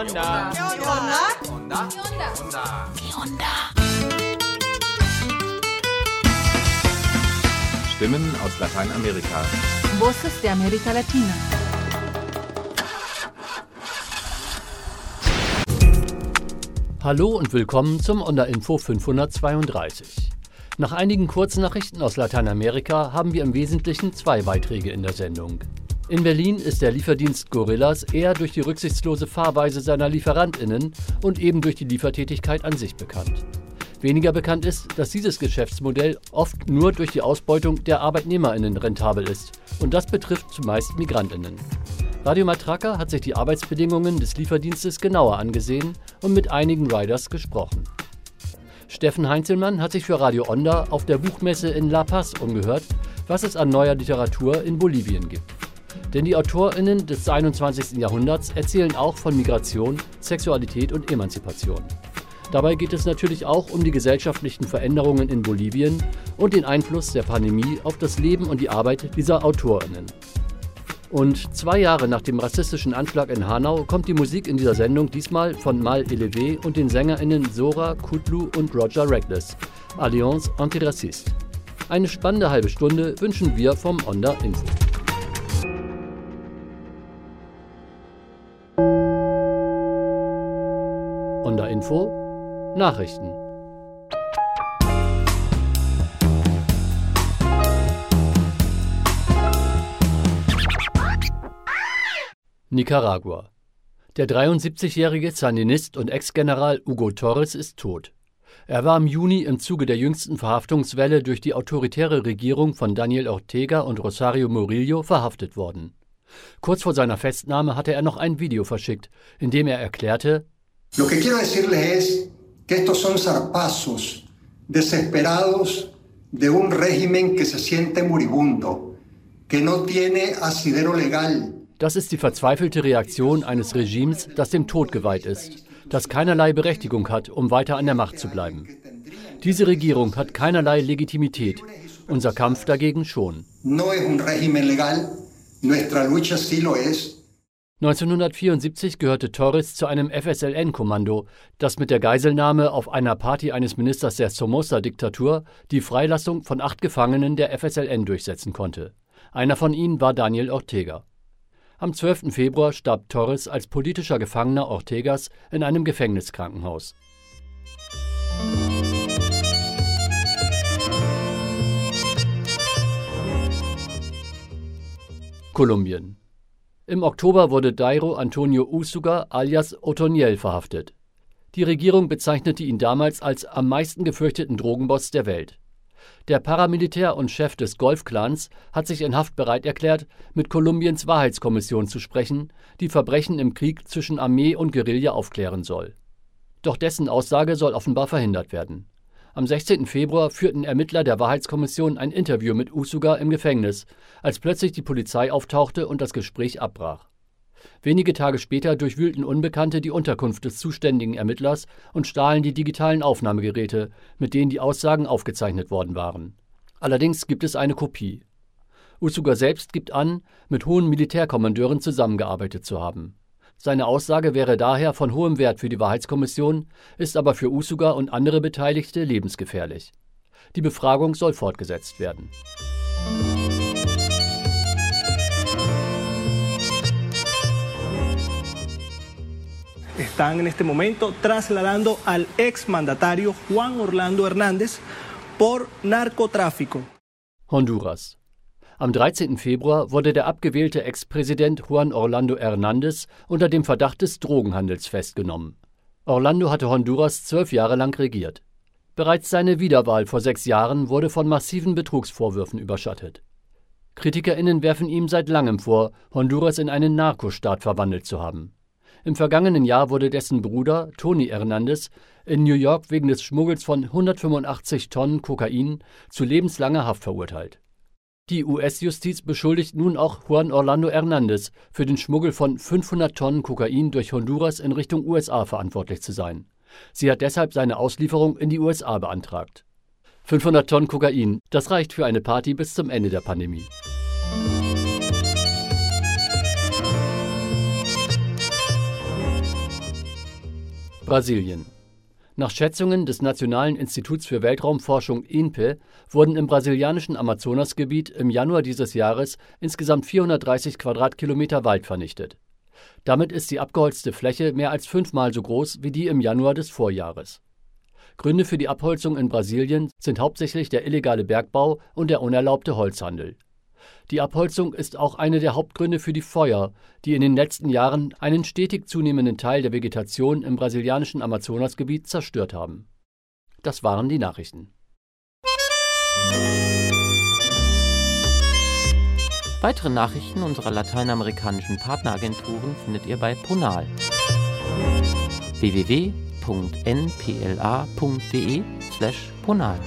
onda? ¿Qué onda? onda? ¿Qué onda? Stimmen aus Lateinamerika. Voces de América Latina. Hallo und willkommen zum Onda Info 532. Nach einigen Kurznachrichten aus Lateinamerika haben wir im Wesentlichen zwei Beiträge in der Sendung. In Berlin ist der Lieferdienst Gorillas eher durch die rücksichtslose Fahrweise seiner Lieferantinnen und eben durch die Liefertätigkeit an sich bekannt. Weniger bekannt ist, dass dieses Geschäftsmodell oft nur durch die Ausbeutung der Arbeitnehmerinnen rentabel ist und das betrifft zumeist Migrantinnen. Radio Matraca hat sich die Arbeitsbedingungen des Lieferdienstes genauer angesehen und mit einigen Riders gesprochen. Steffen Heinzelmann hat sich für Radio Onda auf der Buchmesse in La Paz umgehört, was es an neuer Literatur in Bolivien gibt. Denn die AutorInnen des 21. Jahrhunderts erzählen auch von Migration, Sexualität und Emanzipation. Dabei geht es natürlich auch um die gesellschaftlichen Veränderungen in Bolivien und den Einfluss der Pandemie auf das Leben und die Arbeit dieser AutorInnen. Und zwei Jahre nach dem rassistischen Anschlag in Hanau kommt die Musik in dieser Sendung diesmal von Mal Elevé und den SängerInnen Sora, Kutlu und Roger Reckless, Alliance Antiraciste. Eine spannende halbe Stunde wünschen wir vom Onda Info. Info Nachrichten. Nicaragua. Der 73-jährige Sandinist und Ex-General Hugo Torres ist tot. Er war im Juni im Zuge der jüngsten Verhaftungswelle durch die autoritäre Regierung von Daniel Ortega und Rosario Murillo verhaftet worden. Kurz vor seiner Festnahme hatte er noch ein Video verschickt, in dem er erklärte: Lo que quiero decirles es que estos son zarpazos desesperados de un régimen que se siente moribundo, que no tiene asidero legal. Das ist die verzweifelte Reaktion eines Regimes, das dem Tod geweiht ist, das keinerlei Berechtigung hat, um weiter an der Macht zu bleiben. Diese Regierung hat keinerlei Legitimität, unser Kampf dagegen schon. No es un régimen legal, nuestra lucha sí lo es. 1974 gehörte Torres zu einem FSLN-Kommando, das mit der Geiselnahme auf einer Party eines Ministers der Somoza-Diktatur die Freilassung von acht Gefangenen der FSLN durchsetzen konnte. Einer von ihnen war Daniel Ortega. Am 12. Februar starb Torres als politischer Gefangener Ortegas in einem Gefängniskrankenhaus. Kolumbien. Im Oktober wurde Dairo Antonio Usuga alias Otoniel verhaftet. Die Regierung bezeichnete ihn damals als am meisten gefürchteten Drogenboss der Welt. Der Paramilitär und Chef des Golfclans hat sich in Haft bereit erklärt, mit Kolumbiens Wahrheitskommission zu sprechen, die Verbrechen im Krieg zwischen Armee und Guerilla aufklären soll. Doch dessen Aussage soll offenbar verhindert werden. Am 16. Februar führten Ermittler der Wahrheitskommission ein Interview mit Usuga im Gefängnis, als plötzlich die Polizei auftauchte und das Gespräch abbrach. Wenige Tage später durchwühlten Unbekannte die Unterkunft des zuständigen Ermittlers und stahlen die digitalen Aufnahmegeräte, mit denen die Aussagen aufgezeichnet worden waren. Allerdings gibt es eine Kopie. Usuga selbst gibt an, mit hohen Militärkommandeuren zusammengearbeitet zu haben. Seine Aussage wäre daher von hohem Wert für die Wahrheitskommission, ist aber für Usuga und andere Beteiligte lebensgefährlich. Die Befragung soll fortgesetzt werden. están en este momento trasladando al exmandatario Juan Orlando Hernández por narcotráfico. Honduras. Am 13. Februar wurde der abgewählte Ex-Präsident Juan Orlando Hernández unter dem Verdacht des Drogenhandels festgenommen. Orlando hatte Honduras zwölf Jahre lang regiert. Bereits seine Wiederwahl vor sechs Jahren wurde von massiven Betrugsvorwürfen überschattet. KritikerInnen werfen ihm seit langem vor, Honduras in einen Narkostaat verwandelt zu haben. Im vergangenen Jahr wurde dessen Bruder, Tony Hernandez, in New York wegen des Schmuggels von 185 Tonnen Kokain zu lebenslanger Haft verurteilt. Die US-Justiz beschuldigt nun auch Juan Orlando Hernandez für den Schmuggel von 500 Tonnen Kokain durch Honduras in Richtung USA verantwortlich zu sein. Sie hat deshalb seine Auslieferung in die USA beantragt. 500 Tonnen Kokain, das reicht für eine Party bis zum Ende der Pandemie. Brasilien. Nach Schätzungen des Nationalen Instituts für Weltraumforschung INPE wurden im brasilianischen Amazonasgebiet im Januar dieses Jahres insgesamt 430 Quadratkilometer Wald vernichtet. Damit ist die abgeholzte Fläche mehr als fünfmal so groß wie die im Januar des Vorjahres. Gründe für die Abholzung in Brasilien sind hauptsächlich der illegale Bergbau und der unerlaubte Holzhandel. Die Abholzung ist auch eine der Hauptgründe für die Feuer, die in den letzten Jahren einen stetig zunehmenden Teil der Vegetation im brasilianischen Amazonasgebiet zerstört haben. Das waren die Nachrichten. Weitere Nachrichten unserer lateinamerikanischen Partneragenturen findet ihr bei Ponal www.npla.de/ponal.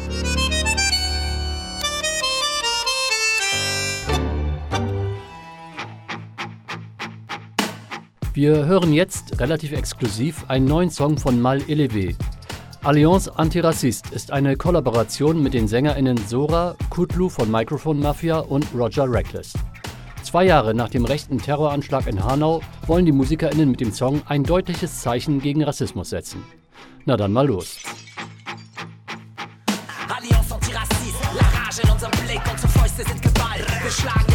Wir hören jetzt relativ exklusiv einen neuen Song von Mal Elevé. Alliance Antiracist ist eine Kollaboration mit den SängerInnen Sora, Kutlu von Microphone Mafia und Roger Reckless. Zwei Jahre nach dem rechten Terroranschlag in Hanau wollen die MusikerInnen mit dem Song ein deutliches Zeichen gegen Rassismus setzen. Na dann mal los. Alliance Antiracist, la Rage in unserem Blick, unsere Fäuste sind Gewalt. Wir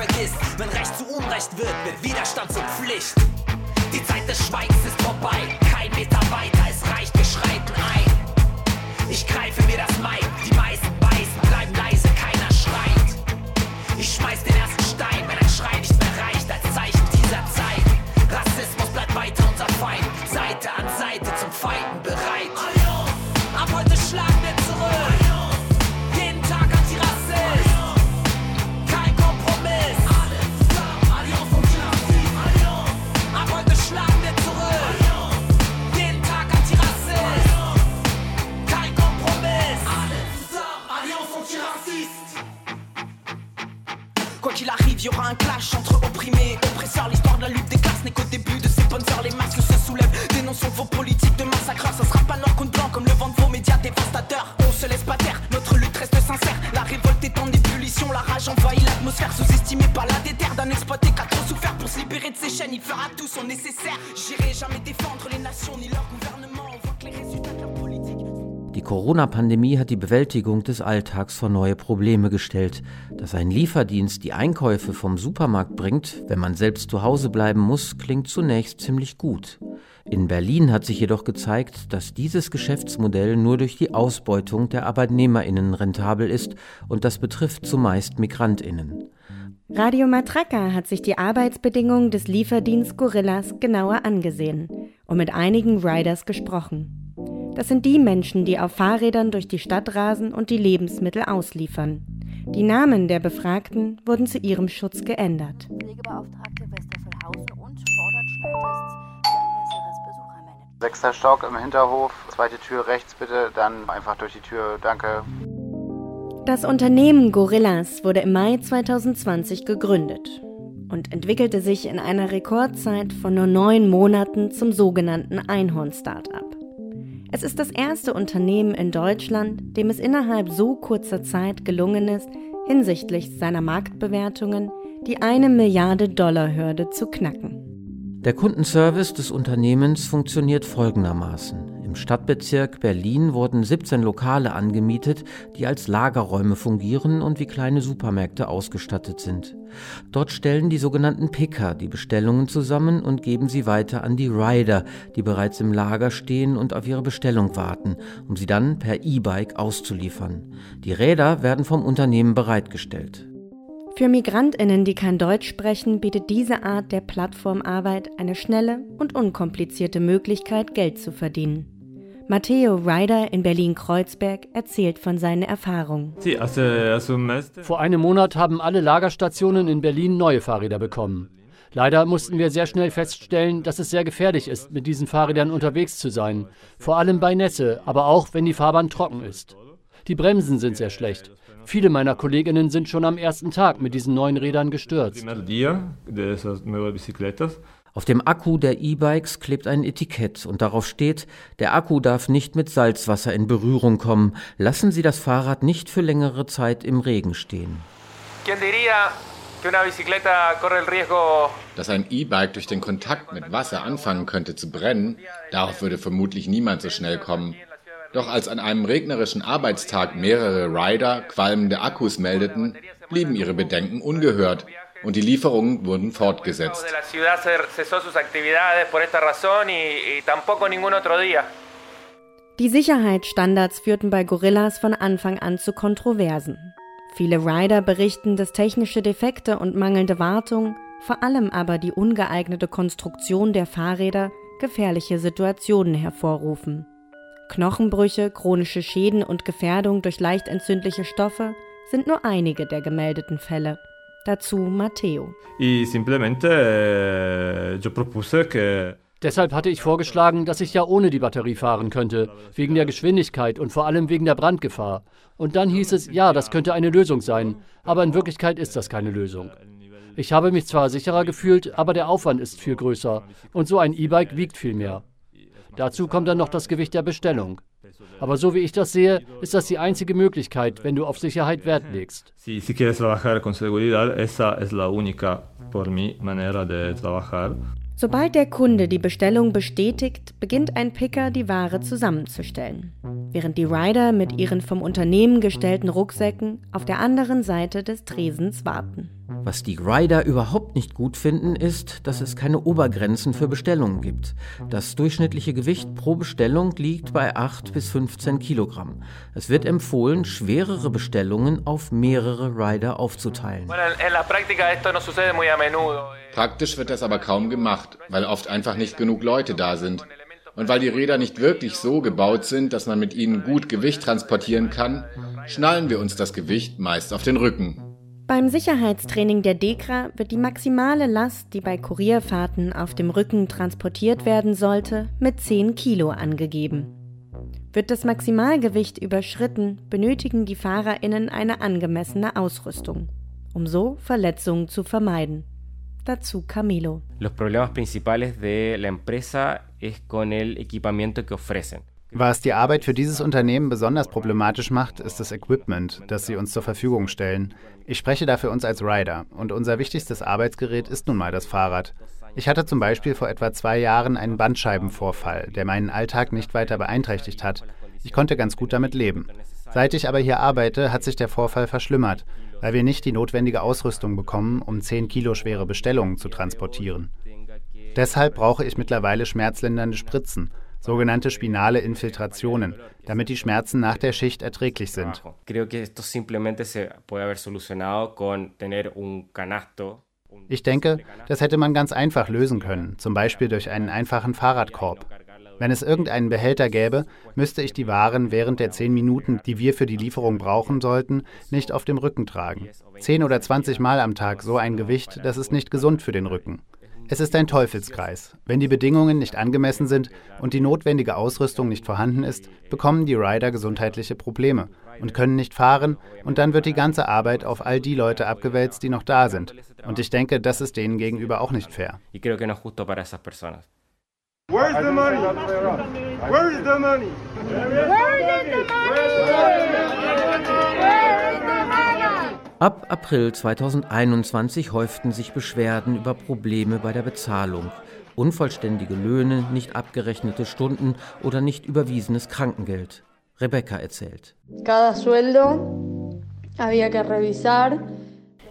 vergisst. Wenn Recht zu Unrecht wird, wird Widerstand zur Pflicht. Die Zeit des Schweigens un clash entre opprimés et oppresseurs. L'histoire de la lutte des classes n'est qu'au début de ces bonnes. Les masques se soulèvent, dénonçons vos politiques de massacreurs. Ça sera pas noir contre blanc comme le vent de vos médias dévastateurs. On se laisse pas taire, notre lutte reste sincère. La révolte est en ébullition, la rage envahit l'atmosphère. Sous-estimée par la déterre d'un exploité qui a trop souffert pour se libérer de ses chaînes. Il fera tout son nécessaire. J'irai jamais défendre les nations ni leur Corona-Pandemie hat die Bewältigung des Alltags vor neue Probleme gestellt. Dass ein Lieferdienst die Einkäufe vom Supermarkt bringt, wenn man selbst zu Hause bleiben muss, klingt zunächst ziemlich gut. In Berlin hat sich jedoch gezeigt, dass dieses Geschäftsmodell nur durch die Ausbeutung der Arbeitnehmerinnen rentabel ist und das betrifft zumeist Migrantinnen. Radio Matraca hat sich die Arbeitsbedingungen des Lieferdienst Gorillas genauer angesehen und mit einigen Riders gesprochen. Das sind die Menschen, die auf Fahrrädern durch die Stadt rasen und die Lebensmittel ausliefern. Die Namen der Befragten wurden zu ihrem Schutz geändert. Pflegebeauftragte Westerfeldhausen und fordert Schnelltests für ein besseres Besuchermanagement. Sechster Stock im Hinterhof, zweite Tür rechts bitte, dann einfach durch die Tür, danke. Das Unternehmen Gorillas wurde im Mai 2020 gegründet und entwickelte sich in einer Rekordzeit von nur neun Monaten zum sogenannten Einhorn-Startup. Es ist das erste Unternehmen in Deutschland, dem es innerhalb so kurzer Zeit gelungen ist, hinsichtlich seiner Marktbewertungen die eine Milliarde Dollar Hürde zu knacken. Der Kundenservice des Unternehmens funktioniert folgendermaßen. Im Stadtbezirk Berlin wurden 17 Lokale angemietet, die als Lagerräume fungieren und wie kleine Supermärkte ausgestattet sind. Dort stellen die sogenannten Picker die Bestellungen zusammen und geben sie weiter an die Rider, die bereits im Lager stehen und auf ihre Bestellung warten, um sie dann per E-Bike auszuliefern. Die Räder werden vom Unternehmen bereitgestellt. Für Migrantinnen, die kein Deutsch sprechen, bietet diese Art der Plattformarbeit eine schnelle und unkomplizierte Möglichkeit, Geld zu verdienen. Matteo Ryder in Berlin-Kreuzberg erzählt von seinen Erfahrungen. Vor einem Monat haben alle Lagerstationen in Berlin neue Fahrräder bekommen. Leider mussten wir sehr schnell feststellen, dass es sehr gefährlich ist, mit diesen Fahrrädern unterwegs zu sein. Vor allem bei Nässe, aber auch wenn die Fahrbahn trocken ist. Die Bremsen sind sehr schlecht. Viele meiner Kolleginnen sind schon am ersten Tag mit diesen neuen Rädern gestürzt. Auf dem Akku der E-Bikes klebt ein Etikett und darauf steht, der Akku darf nicht mit Salzwasser in Berührung kommen. Lassen Sie das Fahrrad nicht für längere Zeit im Regen stehen. Dass ein E-Bike durch den Kontakt mit Wasser anfangen könnte zu brennen, darauf würde vermutlich niemand so schnell kommen. Doch als an einem regnerischen Arbeitstag mehrere Rider qualmende Akkus meldeten, blieben ihre Bedenken ungehört und die Lieferungen wurden fortgesetzt. Die Sicherheitsstandards führten bei Gorillas von Anfang an zu Kontroversen. Viele Rider berichten, dass technische Defekte und mangelnde Wartung, vor allem aber die ungeeignete Konstruktion der Fahrräder, gefährliche Situationen hervorrufen. Knochenbrüche, chronische Schäden und Gefährdung durch leicht entzündliche Stoffe sind nur einige der gemeldeten Fälle. Dazu Matteo. Eh, Deshalb hatte ich vorgeschlagen, dass ich ja ohne die Batterie fahren könnte, wegen der Geschwindigkeit und vor allem wegen der Brandgefahr. Und dann hieß es, ja, das könnte eine Lösung sein, aber in Wirklichkeit ist das keine Lösung. Ich habe mich zwar sicherer gefühlt, aber der Aufwand ist viel größer und so ein E-Bike wiegt viel mehr. Dazu kommt dann noch das Gewicht der Bestellung. Aber so wie ich das sehe, ist das die einzige Möglichkeit, wenn du auf Sicherheit Wert legst. si, si quieres trabajar con seguridad, esa es la única, por mi manera de trabajar. Sobald der Kunde die Bestellung bestätigt, beginnt ein Picker die Ware zusammenzustellen, während die Rider mit ihren vom Unternehmen gestellten Rucksäcken auf der anderen Seite des Tresens warten. Was die Rider überhaupt nicht gut finden, ist, dass es keine Obergrenzen für Bestellungen gibt. Das durchschnittliche Gewicht pro Bestellung liegt bei 8 bis 15 Kilogramm. Es wird empfohlen, schwerere Bestellungen auf mehrere Rider aufzuteilen. Praktisch wird das aber kaum gemacht, weil oft einfach nicht genug Leute da sind. Und weil die Räder nicht wirklich so gebaut sind, dass man mit ihnen gut Gewicht transportieren kann, schnallen wir uns das Gewicht meist auf den Rücken. Beim Sicherheitstraining der DEKRA wird die maximale Last, die bei Kurierfahrten auf dem Rücken transportiert werden sollte, mit 10 Kilo angegeben. Wird das Maximalgewicht überschritten, benötigen die FahrerInnen eine angemessene Ausrüstung, um so Verletzungen zu vermeiden. Dazu Camilo. Los problemas principales de la empresa es con el equipamiento que ofrecen. Was die Arbeit für dieses Unternehmen besonders problematisch macht, ist das Equipment, das sie uns zur Verfügung stellen. Ich spreche da für uns als Rider und unser wichtigstes Arbeitsgerät ist nun mal das Fahrrad. Ich hatte zum Beispiel vor etwa zwei Jahren einen Bandscheibenvorfall, der meinen Alltag nicht weiter beeinträchtigt hat. Ich konnte ganz gut damit leben. Seit ich aber hier arbeite, hat sich der Vorfall verschlimmert, weil wir nicht die notwendige Ausrüstung bekommen, um 10 Kilo schwere Bestellungen zu transportieren. Deshalb brauche ich mittlerweile schmerzlindernde Spritzen, sogenannte spinale Infiltrationen, damit die Schmerzen nach der Schicht erträglich sind. Ich denke, das hätte man ganz einfach lösen können, zum Beispiel durch einen einfachen Fahrradkorb. Wenn es irgendeinen Behälter gäbe, müsste ich die Waren während der zehn Minuten, die wir für die Lieferung brauchen sollten, nicht auf dem Rücken tragen. Zehn oder zwanzig Mal am Tag so ein Gewicht, das ist nicht gesund für den Rücken. Es ist ein Teufelskreis. Wenn die Bedingungen nicht angemessen sind und die notwendige Ausrüstung nicht vorhanden ist, bekommen die Rider gesundheitliche Probleme und können nicht fahren und dann wird die ganze Arbeit auf all die Leute abgewälzt, die noch da sind. Und ich denke, das ist denen gegenüber auch nicht fair. Y creo que no es justo para esas personas. Where's the money? Where's the money? Ab April 2021 häuften sich Beschwerden über Probleme bei der Bezahlung. Unvollständige Löhne, nicht abgerechnete Stunden oder nicht überwiesenes Krankengeld. Rebecca erzählt. Cada sueldo había que revisar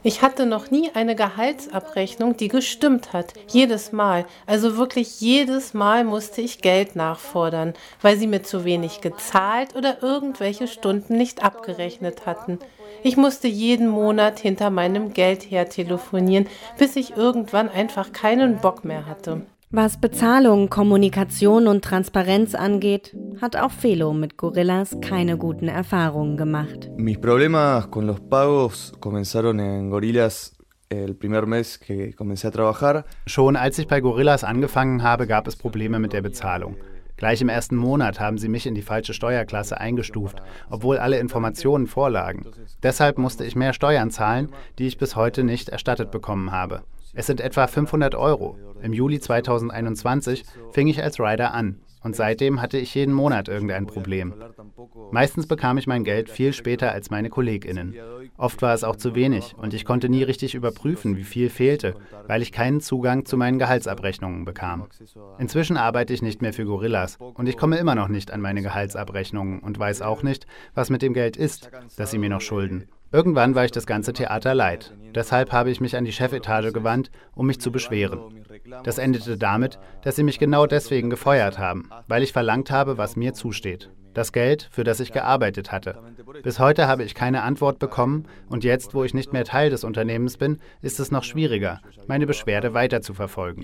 ich hatte noch nie eine Gehaltsabrechnung, die gestimmt hat. Jedes Mal. Also wirklich jedes Mal musste ich Geld nachfordern, weil sie mir zu wenig gezahlt oder irgendwelche Stunden nicht abgerechnet hatten. Ich musste jeden Monat hinter meinem Geld her telefonieren, bis ich irgendwann einfach keinen Bock mehr hatte. Was Bezahlung, Kommunikation und Transparenz angeht, hat auch Felo mit Gorillas keine guten Erfahrungen gemacht. Mis problemas con los pagos comenzaron en Gorillas el primer mes que comencé a trabajar. Schon als ich bei Gorillas angefangen habe, gab es Probleme mit der Bezahlung. Gleich im ersten Monat haben sie mich in die falsche Steuerklasse eingestuft, obwohl alle Informationen vorlagen. Deshalb musste ich mehr Steuern zahlen, die ich bis heute nicht erstattet bekommen habe. Es sind etwa 500 Euro. Im Juli 2021 fing ich als Rider an und seitdem hatte ich jeden Monat irgendein Problem. Meistens bekam ich mein Geld viel später als meine KollegInnen. Oft war es auch zu wenig und ich konnte nie richtig überprüfen, wie viel fehlte, weil ich keinen Zugang zu meinen Gehaltsabrechnungen bekam. Inzwischen arbeite ich nicht mehr für Gorillas und ich komme immer noch nicht an meine Gehaltsabrechnungen und weiß auch nicht, was mit dem Geld ist, das sie mir noch schulden. Irgendwann war ich das ganze Theater leid. Deshalb habe ich mich an die Chefetage gewandt, um mich zu beschweren. Das endete damit, dass sie mich genau deswegen gefeuert haben, weil ich verlangt habe, was mir zusteht. Das Geld, für das ich gearbeitet hatte. Bis heute habe ich keine Antwort bekommen und jetzt, wo ich nicht mehr Teil des Unternehmens bin, ist es noch schwieriger, meine Beschwerde weiter zu verfolgen.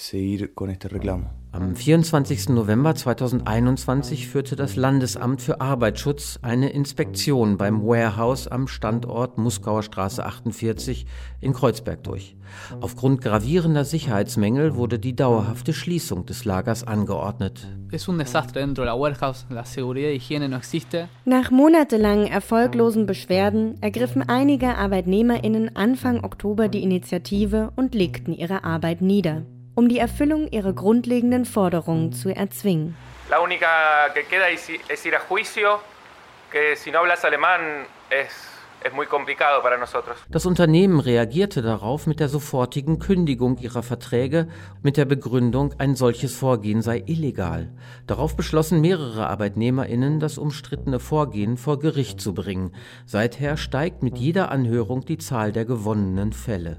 Seguir con este reclamo. Am 24. November 2021 führte das Landesamt für Arbeitsschutz eine Inspektion beim Warehouse am Standort Muskauer Straße 48 in Kreuzberg durch. Aufgrund gravierender Sicherheitsmängel wurde die dauerhafte Schließung des Lagers angeordnet. Nach monatelangen erfolglosen Beschwerden ergriffen einige Arbeitnehmerinnen Anfang Oktober die Initiative und legten ihre Arbeit nieder um die Erfüllung ihrer grundlegenden Forderungen zu erzwingen. La única que queda es ir a juicio, que si no hablas alemán es das Unternehmen reagierte darauf mit der sofortigen Kündigung ihrer Verträge mit der Begründung, ein solches Vorgehen sei illegal. Darauf beschlossen mehrere Arbeitnehmerinnen, das umstrittene Vorgehen vor Gericht zu bringen. Seither steigt mit jeder Anhörung die Zahl der gewonnenen Fälle.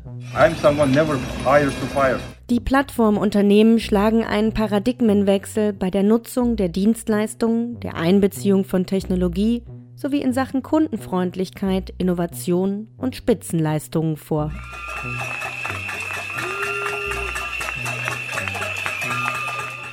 Die Plattformunternehmen schlagen einen Paradigmenwechsel bei der Nutzung der Dienstleistungen, der Einbeziehung von Technologie sowie in Sachen Kundenfreundlichkeit, Innovation und Spitzenleistungen vor.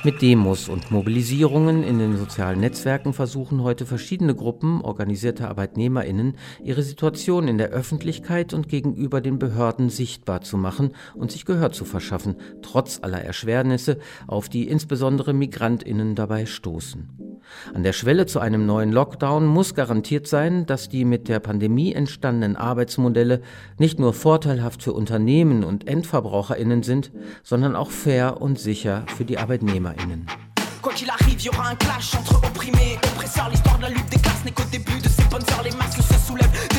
Mit Demos und Mobilisierungen in den sozialen Netzwerken versuchen heute verschiedene Gruppen organisierter Arbeitnehmerinnen, ihre Situation in der Öffentlichkeit und gegenüber den Behörden sichtbar zu machen und sich Gehör zu verschaffen, trotz aller Erschwernisse, auf die insbesondere Migrantinnen dabei stoßen. An der Schwelle zu einem neuen Lockdown muss garantiert sein, dass die mit der Pandemie entstandenen Arbeitsmodelle nicht nur vorteilhaft für Unternehmen und Endverbraucherinnen sind, sondern auch fair und sicher für die Arbeitnehmerinnen. Quoi qu'il arrive, y aura un clash entre opprimés oppresseurs. L'histoire de la lutte des classes n'est qu'au début de ces bonnes heures. Masques se soulèvent,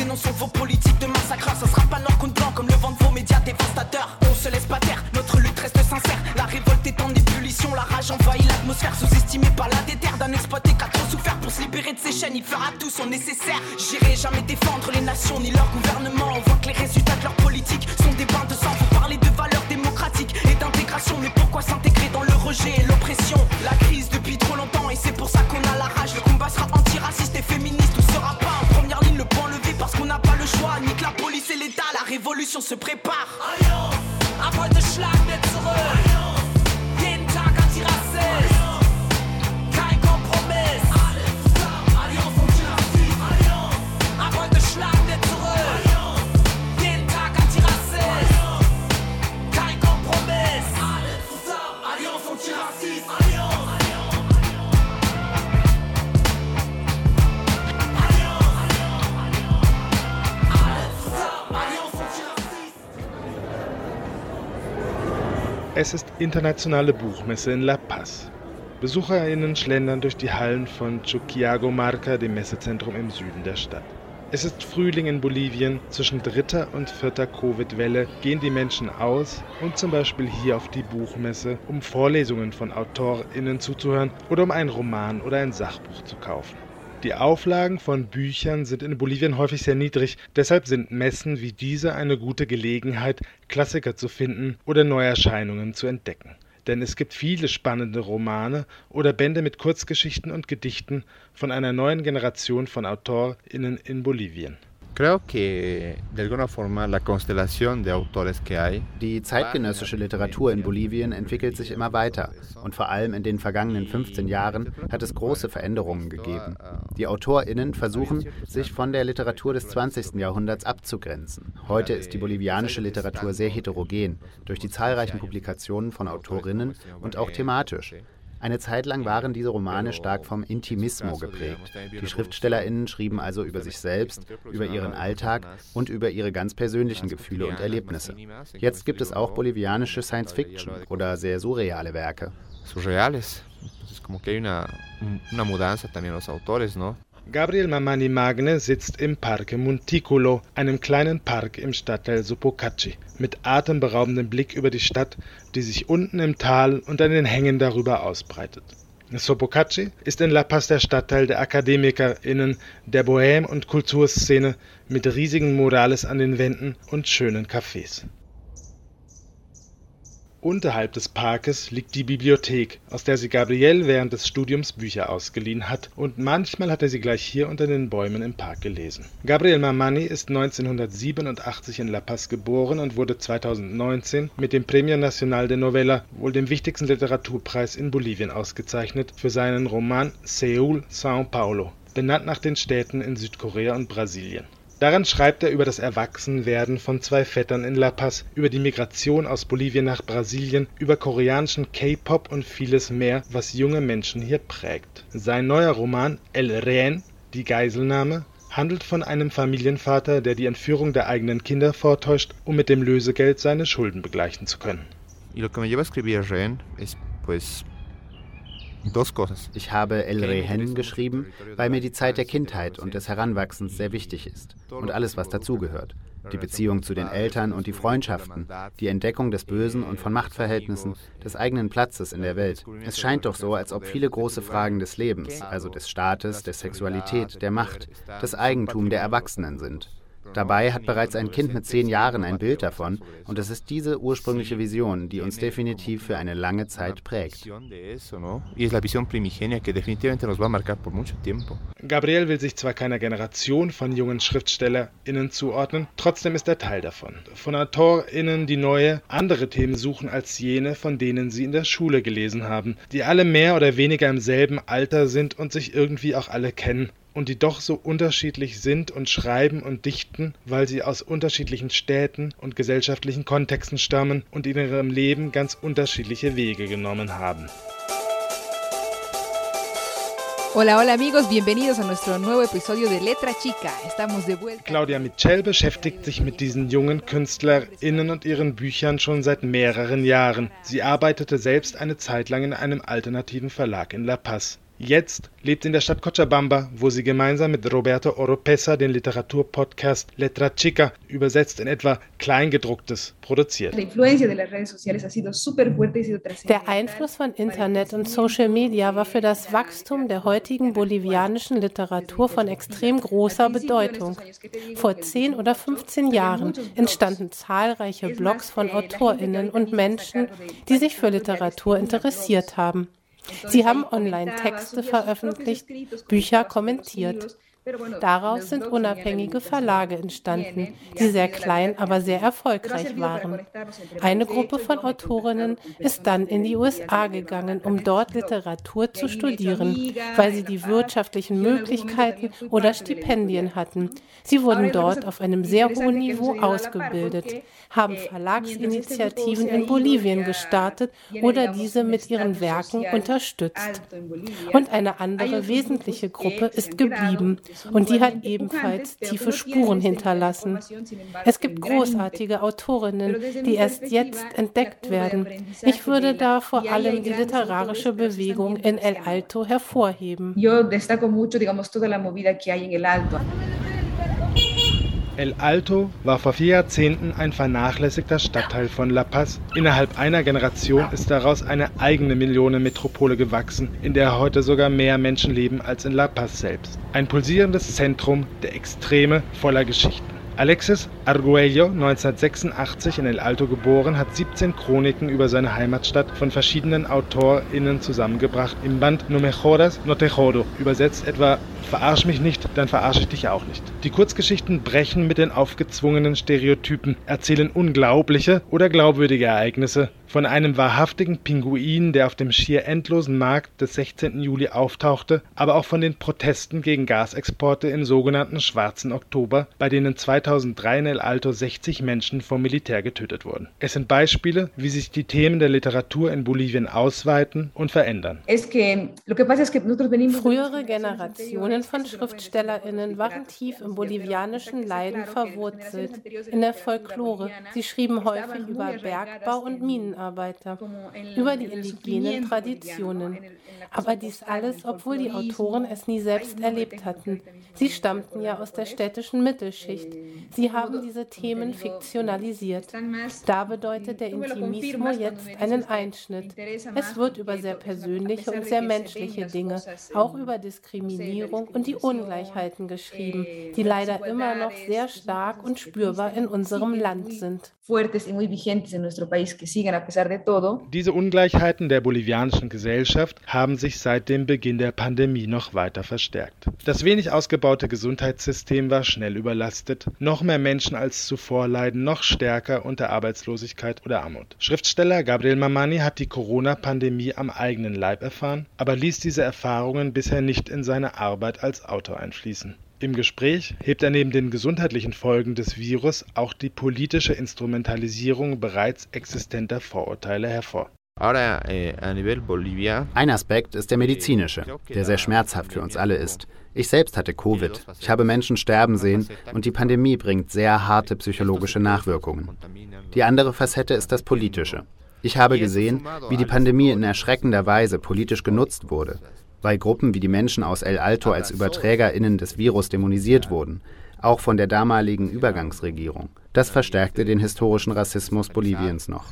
Il fera tout son nécessaire. J'irai jamais défendre les nations ni leur gouvernement. Es ist internationale Buchmesse in La Paz. BesucherInnen schlendern durch die Hallen von Chuquiago Marca, dem Messezentrum im Süden der Stadt. Es ist Frühling in Bolivien. Zwischen dritter und vierter Covid-Welle gehen die Menschen aus und zum Beispiel hier auf die Buchmesse, um Vorlesungen von AutorInnen zuzuhören oder um einen Roman oder ein Sachbuch zu kaufen. Die Auflagen von Büchern sind in Bolivien häufig sehr niedrig, deshalb sind Messen wie diese eine gute Gelegenheit, Klassiker zu finden oder Neuerscheinungen zu entdecken. Denn es gibt viele spannende Romane oder Bände mit Kurzgeschichten und Gedichten von einer neuen Generation von AutorInnen in Bolivien. Die zeitgenössische Literatur in Bolivien entwickelt sich immer weiter und vor allem in den vergangenen 15 Jahren hat es große Veränderungen gegeben. Die AutorInnen versuchen, sich von der Literatur des 20. Jahrhunderts abzugrenzen. Heute ist die bolivianische Literatur sehr heterogen durch die zahlreichen Publikationen von Autorinnen und auch thematisch. Eine Zeit lang waren diese Romane stark vom Intimismo geprägt. Die SchriftstellerInnen schrieben also über sich selbst, über ihren Alltag und über ihre ganz persönlichen Gefühle und Erlebnisse. Jetzt gibt es auch bolivianische Science-Fiction oder sehr surreale Werke. Surreales. Es ist como que hay una, una mudanza también los autores, ¿no? Gabriel Mamani Magne sitzt im Parque Monticulo, einem kleinen Park im Stadtteil Sopocachi, mit atemberaubendem Blick über die Stadt, die sich unten im Tal und an den Hängen darüber ausbreitet. Sopocachi ist in La Paz der Stadtteil der AkademikerInnen, der Bohème- und Kulturszene mit riesigen Murales an den Wänden und schönen Cafés. Unterhalb des Parkes liegt die Bibliothek, aus der sie Gabriel während des Studiums Bücher ausgeliehen hat, und manchmal hat er sie gleich hier unter den Bäumen im Park gelesen. Gabriel Mamani ist 1987 in La Paz geboren und wurde 2019 mit dem Premio Nacional de Novela, wohl dem wichtigsten Literaturpreis in Bolivien, ausgezeichnet für seinen Roman Seoul, São Paulo, benannt nach den Städten in Südkorea und Brasilien. Daran schreibt er über das Erwachsenwerden von zwei Vettern in La Paz, über die Migration aus Bolivien nach Brasilien, über koreanischen K-Pop und vieles mehr, was junge Menschen hier prägt. Sein neuer Roman El Rehén, die Geiselnahme, handelt von einem Familienvater, der die Entführung der eigenen Kinder vortäuscht, um mit dem Lösegeld seine Schulden begleichen zu können. Y lo que me lleva a escribir Rehén es pues ich habe El Rehen geschrieben, weil mir die Zeit der Kindheit und des Heranwachsens sehr wichtig ist und alles, was dazugehört. Die Beziehung zu den Eltern und die Freundschaften, die Entdeckung des Bösen und von Machtverhältnissen, des eigenen Platzes in der Welt. Es scheint doch so, als ob viele große Fragen des Lebens, also des Staates, der Sexualität, der Macht, des Eigentum der Erwachsenen sind. Dabei hat bereits ein Kind mit zehn Jahren ein Bild davon und es ist diese ursprüngliche Vision, die uns definitiv für eine lange Zeit prägt. Gabriel will sich zwar keiner Generation von jungen SchriftstellerInnen zuordnen, trotzdem ist er Teil davon. Von AutorInnen, die neue, andere Themen suchen als jene, von denen sie in der Schule gelesen haben, die alle mehr oder weniger im selben Alter sind und sich irgendwie auch alle kennen und die doch so unterschiedlich sind und schreiben und dichten, weil sie aus unterschiedlichen Städten und gesellschaftlichen Kontexten stammen und in ihrem Leben ganz unterschiedliche Wege genommen haben. Hola, hola amigos, bienvenidos a nuestro nuevo episodio de Letra Chica. Estamos de vuelta. Claudia Mitchell beschäftigt sich mit diesen jungen KünstlerInnen und ihren Büchern schon seit mehreren Jahren. Sie arbeitete selbst eine Zeit lang in einem alternativen Verlag in La Paz. Jetzt lebt sie in der Stadt Cochabamba, wo sie gemeinsam mit Roberto Oropesa den Literaturpodcast Letra Chica, übersetzt in etwa Kleingedrucktes, produziert. Der Einfluss von Internet und Social Media war für das Wachstum der heutigen bolivianischen Literatur von extrem großer Bedeutung. Vor 10 oder 15 Jahren entstanden zahlreiche Blogs von AutorInnen und Menschen, die sich für Literatur interessiert haben. Sie haben Online-Texte veröffentlicht, Bücher kommentiert. Daraus sind unabhängige Verlage entstanden, die sehr klein, aber sehr erfolgreich waren. Eine Gruppe von Autorinnen ist dann in die USA gegangen, um dort Literatur zu studieren, weil sie die wirtschaftlichen Möglichkeiten oder Stipendien hatten. Sie wurden dort auf einem sehr hohen Niveau ausgebildet, haben Verlagsinitiativen in Bolivien gestartet oder diese mit ihren Werken unterstützt. Und eine andere wesentliche Gruppe ist geblieben und die hat ebenfalls tiefe Spuren hinterlassen. Es gibt großartige Autorinnen, die erst jetzt entdeckt werden. Ich würde da vor allem die literarische Bewegung in El Alto hervorheben. El Alto war vor vier Jahrzehnten ein vernachlässigter Stadtteil von La Paz. Innerhalb einer Generation ist daraus eine eigene Millionenmetropole gewachsen, in der heute sogar mehr Menschen leben als in La Paz selbst. Ein pulsierendes Zentrum der Extreme voller Geschichten. Alexis Arguello, 1986 in El Alto geboren, hat 17 Chroniken über seine Heimatstadt von verschiedenen AutorInnen zusammengebracht im Band No Mejoras, No Te Jodo, übersetzt etwa Verarsch mich nicht, dann verarsche ich dich auch nicht. Die Kurzgeschichten brechen mit den aufgezwungenen Stereotypen, erzählen unglaubliche oder glaubwürdige Ereignisse von einem wahrhaftigen Pinguin, der auf dem schier endlosen Markt des 16. Juli auftauchte, aber auch von den Protesten gegen Gasexporte im sogenannten Schwarzen Oktober, bei denen 2003 in El Alto 60 Menschen vom Militär getötet wurden. Es sind Beispiele, wie sich die Themen der Literatur in Bolivien ausweiten und verändern. Frühere Generationen von Schriftstellerinnen waren tief im bolivianischen Leiden verwurzelt, in der Folklore. Sie schrieben häufig über Bergbau und Minenarbeiter, über die indigenen Traditionen. Aber dies alles, obwohl die Autoren es nie selbst erlebt hatten. Sie stammten ja aus der städtischen Mittelschicht. Sie haben diese Themen fiktionalisiert. Da bedeutet der Intimismo jetzt einen Einschnitt. Es wird über sehr persönliche und sehr menschliche Dinge, auch über Diskriminierung und die Ungleichheiten geschrieben, die leider immer noch sehr stark und spürbar in unserem Land sind. Diese Ungleichheiten der bolivianischen Gesellschaft haben sich seit dem Beginn der Pandemie noch weiter verstärkt. Das wenig ausgebaute Gesundheitssystem war schnell überlastet, noch mehr Menschen als zuvor leiden noch stärker unter Arbeitslosigkeit oder Armut. Schriftsteller Gabriel Mamani hat die Corona-Pandemie am eigenen Leib erfahren, aber ließ diese Erfahrungen bisher nicht in seine Arbeit als Autor einfließen. Im Gespräch hebt er neben den gesundheitlichen Folgen des Virus auch die politische Instrumentalisierung bereits existenter Vorurteile hervor. Eh, Ein Aspekt ist der medizinische, der sehr schmerzhaft für uns alle ist. Ich selbst hatte Covid. Ich habe Menschen sterben sehen und die Pandemie bringt sehr harte psychologische Nachwirkungen. Die andere Facette ist das politische. Ich habe gesehen, wie die Pandemie in erschreckender Weise politisch genutzt wurde, weil Gruppen wie die Menschen aus El Alto als UberträgerInnen des Virus dämonisiert wurden, auch von der damaligen Übergangsregierung. Das verstärkte den historischen Rassismus Boliviens noch.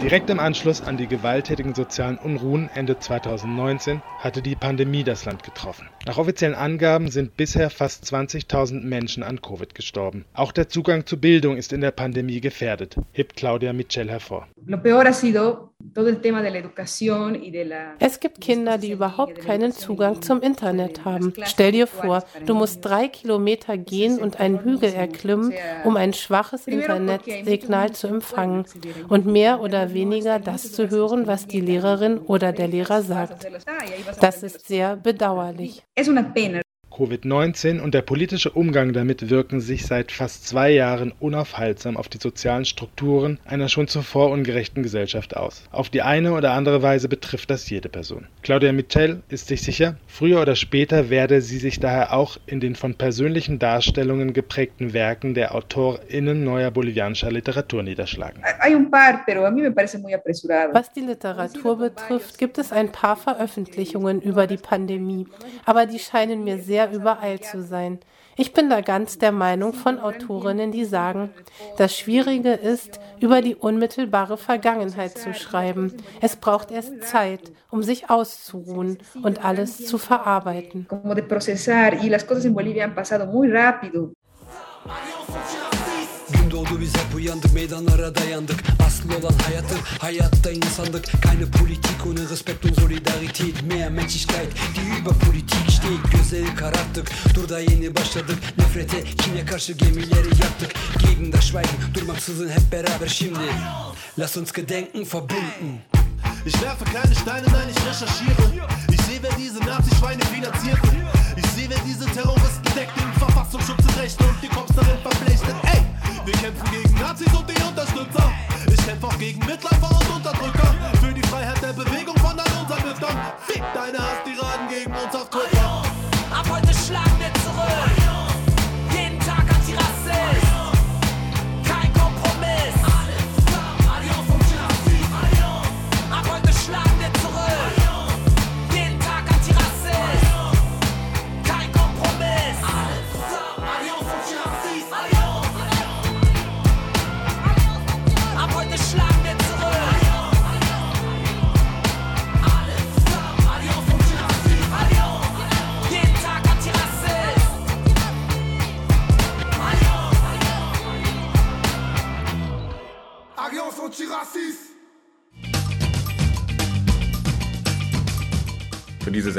Direkt im Anschluss an die gewalttätigen sozialen Unruhen Ende 2019 hatte die Pandemie das Land getroffen. Nach offiziellen Angaben sind bisher fast 20.000 Menschen an Covid gestorben. Auch der Zugang zu Bildung ist in der Pandemie gefährdet, hebt Claudia Mitchell hervor. Es gibt Kinder, die überhaupt keinen Zugang zum Internet haben. Stell dir vor, du musst drei Kilometer gehen und einen Hügel erklimmen, um ein schwaches Internetsignal zu empfangen und mehr oder weniger das zu hören, was die Lehrerin oder der Lehrer sagt. Das ist sehr bedauerlich. Covid-19 und der politische Umgang damit wirken sich seit fast zwei Jahren unaufhaltsam auf die sozialen Strukturen einer schon zuvor ungerechten Gesellschaft aus. Auf die eine oder andere Weise betrifft das jede Person. Claudia Mitchell ist sich sicher, früher oder später werde sie sich daher auch in den von persönlichen Darstellungen geprägten Werken der AutorInnen neuer bolivianischer Literatur niederschlagen. Was die Literatur betrifft, gibt es ein paar Veröffentlichungen über die Pandemie, aber die scheinen mir sehr sehr übereilt zu sein. Ich bin da ganz der Meinung von Autorinnen, die sagen, das Schwierige ist, über die unmittelbare Vergangenheit zu schreiben. Es braucht erst Zeit, um sich auszuruhen und alles zu verarbeiten. Doğdu biz hep uyandık meydanlara dayandık. Asıl olan hayatın hayatta insandık Keine Politik ohne Respekt und Solidarität Mehr Menschlichkeit die über Politik steht Gözleri kararttık dur da yeni başladık. Nefrete kine karşı gemileri yaktık. Gegen das Schweigen durchmaksızın hep beraber şimdi. Lass uns gedenken verbunden Ich werfe keine Steine, nein, ich recherchiere. Ich sehe, wer diese Nazi-Schweine finanzierte. Ich sehe, wer diese Terroristen deckt, den Verfassungsschutz in und die Cops darin verpflichtet. Ey! Wir kämpfen gegen Nazis und die Unterstützer. Ich kämpfe auch gegen Mitläufer und Unterdrücker. Für die Freiheit der Bewegung von all unseren Müttern. Fick deine Hass-Tiraden gegen uns auf Twitter. Ab heute schlagen wir